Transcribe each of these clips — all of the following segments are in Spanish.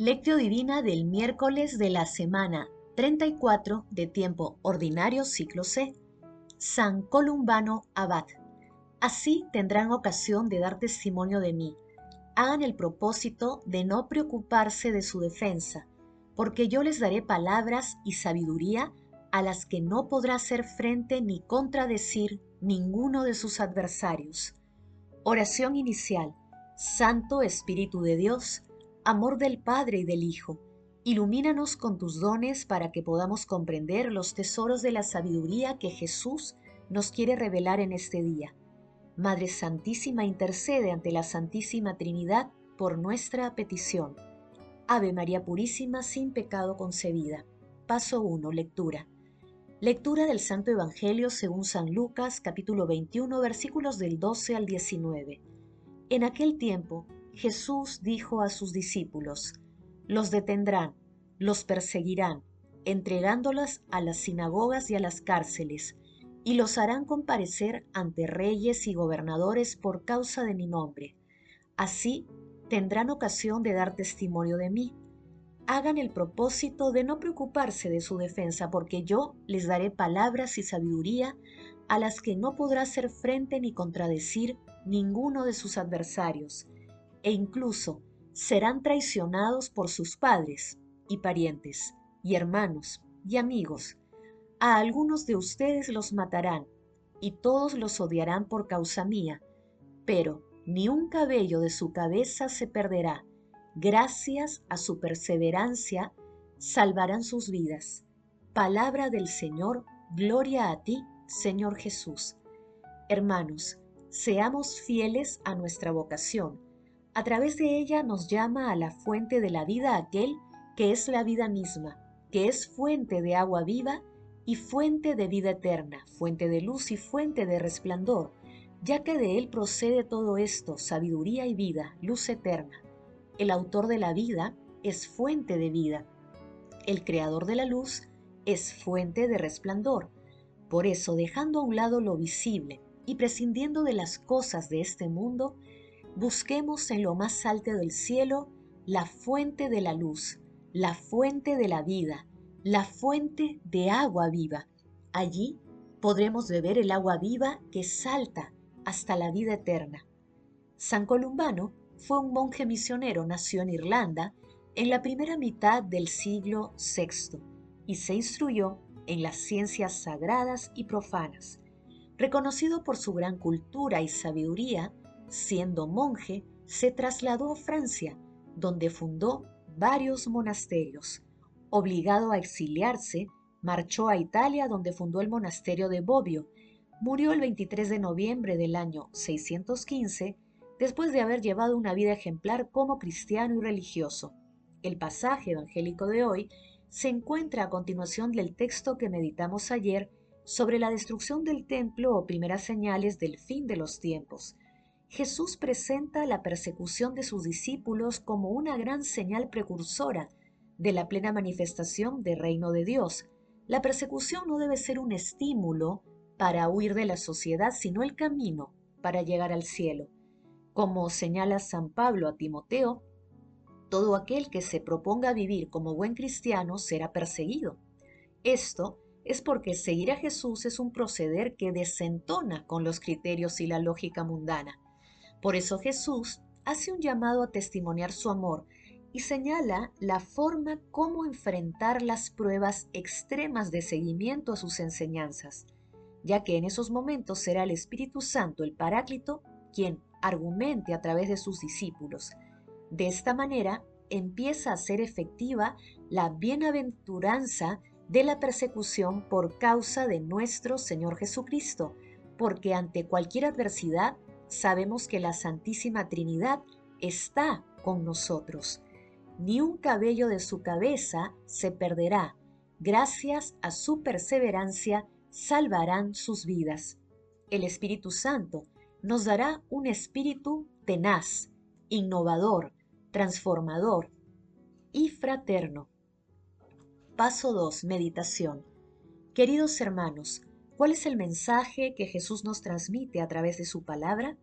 Lectio Divina del miércoles de la semana 34 de tiempo ordinario ciclo C. San Columbano Abad. Así tendrán ocasión de dar testimonio de mí. Hagan el propósito de no preocuparse de su defensa, porque yo les daré palabras y sabiduría a las que no podrá hacer frente ni contradecir ninguno de sus adversarios. Oración inicial. Santo Espíritu de Dios, amor del Padre y del Hijo, ilumínanos con tus dones para que podamos comprender los tesoros de la sabiduría que Jesús nos quiere revelar en este día. Madre Santísima intercede ante la Santísima Trinidad por nuestra petición. Ave María Purísima sin pecado concebida. Paso 1. Lectura. Lectura del Santo Evangelio según San Lucas capítulo 21 versículos del 12 al 19. En aquel tiempo Jesús dijo a sus discípulos, los detendrán, los perseguirán, entregándolas a las sinagogas y a las cárceles, y los harán comparecer ante reyes y gobernadores por causa de mi nombre. Así tendrán ocasión de dar testimonio de mí. Hagan el propósito de no preocuparse de su defensa, porque yo les daré palabras y sabiduría a las que no podrá hacer frente ni contradecir ninguno de sus adversarios e incluso serán traicionados por sus padres y parientes y hermanos y amigos. A algunos de ustedes los matarán y todos los odiarán por causa mía, pero ni un cabello de su cabeza se perderá. Gracias a su perseverancia salvarán sus vidas. Palabra del Señor, gloria a ti, Señor Jesús. Hermanos, seamos fieles a nuestra vocación a través de ella nos llama a la fuente de la vida aquel que es la vida misma, que es fuente de agua viva y fuente de vida eterna, fuente de luz y fuente de resplandor, ya que de él procede todo esto, sabiduría y vida, luz eterna. El autor de la vida es fuente de vida. El creador de la luz es fuente de resplandor. Por eso, dejando a un lado lo visible y prescindiendo de las cosas de este mundo, busquemos en lo más alto del cielo la fuente de la luz, la fuente de la vida, la fuente de agua viva. Allí podremos beber el agua viva que salta hasta la vida eterna. San Columbano fue un monje misionero, nació en Irlanda en la primera mitad del siglo VI y se instruyó en las ciencias sagradas y profanas. Reconocido por su gran cultura y sabiduría, Siendo monje, se trasladó a Francia, donde fundó varios monasterios. Obligado a exiliarse, marchó a Italia, donde fundó el monasterio de Bobbio. Murió el 23 de noviembre del año 615, después de haber llevado una vida ejemplar como cristiano y religioso. El pasaje evangélico de hoy se encuentra a continuación del texto que meditamos ayer sobre la destrucción del templo o primeras señales del fin de los tiempos. Jesús presenta la persecución de sus discípulos como una gran señal precursora de la plena manifestación del reino de Dios. La persecución no debe ser un estímulo para huir de la sociedad, sino el camino para llegar al cielo. Como señala San Pablo a Timoteo, todo aquel que se proponga vivir como buen cristiano será perseguido. Esto es porque seguir a Jesús es un proceder que desentona con los criterios y la lógica mundana. Por eso Jesús hace un llamado a testimoniar su amor y señala la forma como enfrentar las pruebas extremas de seguimiento a sus enseñanzas, ya que en esos momentos será el Espíritu Santo, el Paráclito, quien argumente a través de sus discípulos. De esta manera empieza a ser efectiva la bienaventuranza de la persecución por causa de nuestro Señor Jesucristo, porque ante cualquier adversidad sabemos que la Santísima Trinidad está con nosotros. Ni un cabello de su cabeza se perderá. Gracias a su perseverancia salvarán sus vidas. El Espíritu Santo nos dará un espíritu tenaz, innovador, transformador y fraterno. Paso 2. Meditación. Queridos hermanos, ¿Cuál es el mensaje que Jesús nos transmite a través de su palabra?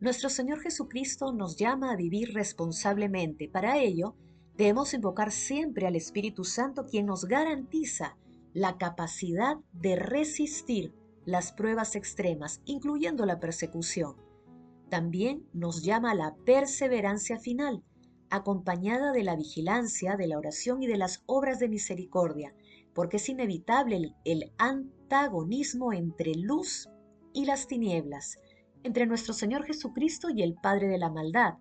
Nuestro Señor Jesucristo nos llama a vivir responsablemente. Para ello, Debemos invocar siempre al Espíritu Santo quien nos garantiza la capacidad de resistir las pruebas extremas, incluyendo la persecución. También nos llama a la perseverancia final, acompañada de la vigilancia, de la oración y de las obras de misericordia, porque es inevitable el, entre luz y las tinieblas, entre nuestro Señor Jesucristo y el Padre de la maldad,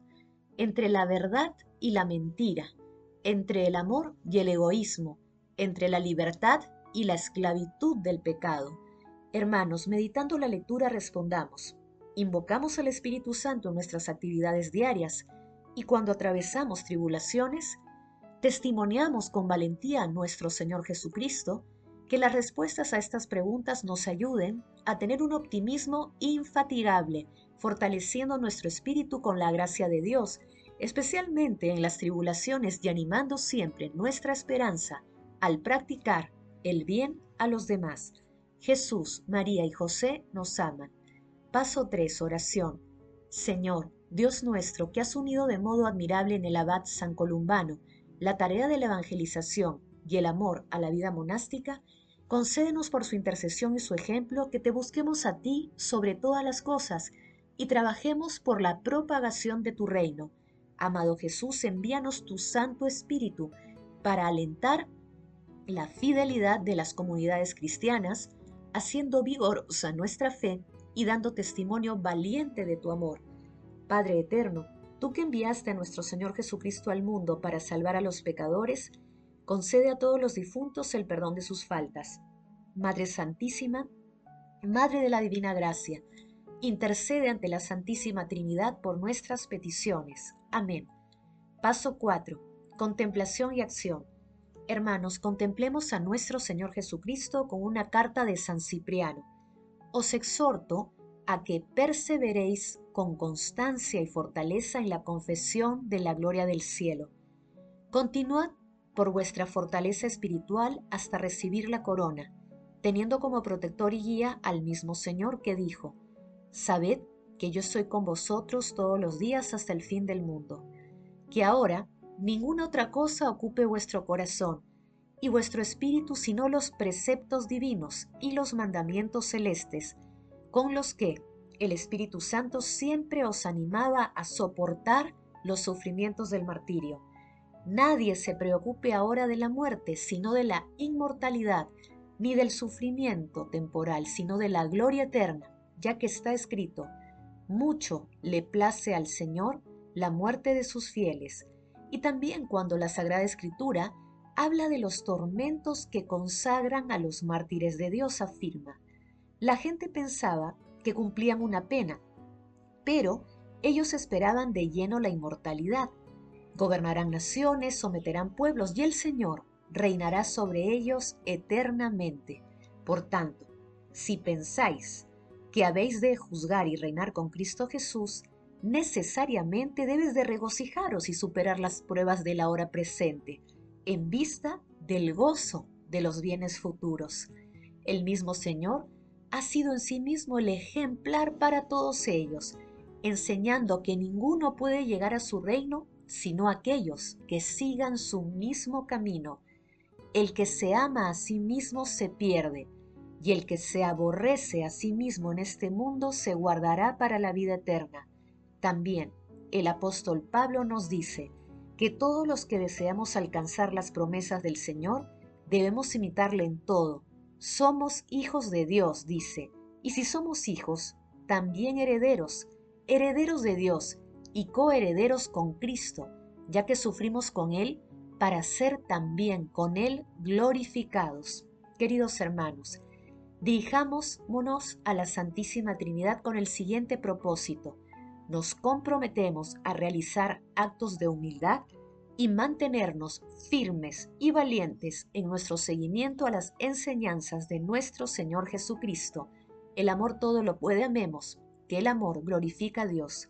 entre la verdad y la mentira, entre el amor y el egoísmo, entre la libertad y la esclavitud del pecado. Hermanos, meditando la lectura respondamos, invocamos al Espíritu Santo en nuestras actividades diarias y cuando atravesamos tribulaciones, testimoniamos con valentía a nuestro Señor Jesucristo que las respuestas a estas preguntas nos ayuden a tener un optimismo infatigable, fortaleciendo nuestro espíritu con la gracia de Dios, especialmente en las tribulaciones y animando siempre nuestra esperanza al practicar el bien a los demás. Jesús, María y José nos aman. Paso 3. Oración. Señor, Dios nuestro, que has unido de modo admirable en el abad San Columbano la tarea de la evangelización y el amor a la vida monástica, concédenos por su intercesión y su ejemplo que te busquemos a ti sobre todas las cosas y trabajemos por la propagación de tu reino. Amado Jesús, envíanos tu Santo Espíritu para alentar la fidelidad de las comunidades cristianas, haciendo vigorosa nuestra fe y dando testimonio valiente de tu amor. Padre eterno, tú que enviaste a nuestro Señor Jesucristo al mundo para salvar a los pecadores, concede a todos los difuntos el perdón de sus faltas. Madre Santísima, Madre de la Divina Gracia, intercede ante la Santísima Trinidad por nuestras peticiones. Amén. Paso 4. Contemplación y acción. Hermanos, contemplemos a nuestro Señor Jesucristo con una carta de San Cipriano. Os exhorto a que perseveréis con constancia y fortaleza en la confesión de la gloria del cielo. Continuad por vuestra fortaleza espiritual hasta recibir la corona, teniendo como protector y guía al mismo Señor que dijo, Sabed que yo soy con vosotros todos los días hasta el fin del mundo, que ahora ninguna otra cosa ocupe vuestro corazón y vuestro espíritu sino los preceptos divinos y los mandamientos celestes, con los que el Espíritu Santo siempre os animaba a soportar los sufrimientos del martirio Nadie se preocupe ahora de la muerte, sino de la inmortalidad, ni del sufrimiento temporal, sino de la gloria eterna, ya que está escrito, mucho le place al Señor la muerte de sus fieles. Y también cuando la Sagrada Escritura habla de los tormentos que consagran a los mártires de Dios, afirma, la gente pensaba que cumplían una pena, pero ellos esperaban de lleno la inmortalidad Gobernarán naciones, someterán pueblos y el Señor reinará sobre ellos eternamente. Por tanto, si pensáis que habéis de juzgar y reinar con Cristo Jesús, necesariamente debes de regocijaros y superar las pruebas de la hora presente, en vista del gozo de los bienes futuros. El mismo Señor ha sido en sí mismo el ejemplar para todos ellos, enseñando que ninguno puede llegar a su reino sino aquellos que sigan su mismo camino. El que se ama a sí mismo se pierde, y el que se aborrece a sí mismo en este mundo se guardará para la vida eterna. También el apóstol Pablo nos dice que todos los que deseamos alcanzar las promesas del Señor debemos imitarle en todo. Somos hijos de Dios, dice, y si somos hijos, también herederos, herederos de Dios y coherederos con Cristo, ya que sufrimos con Él para ser también con Él glorificados. Queridos hermanos, dirijámonos a la Santísima Trinidad con el siguiente propósito. Nos comprometemos a realizar actos de humildad y mantenernos firmes y valientes en nuestro seguimiento a las enseñanzas de nuestro Señor Jesucristo. El amor todo lo puede, amemos, que el amor glorifica a Dios.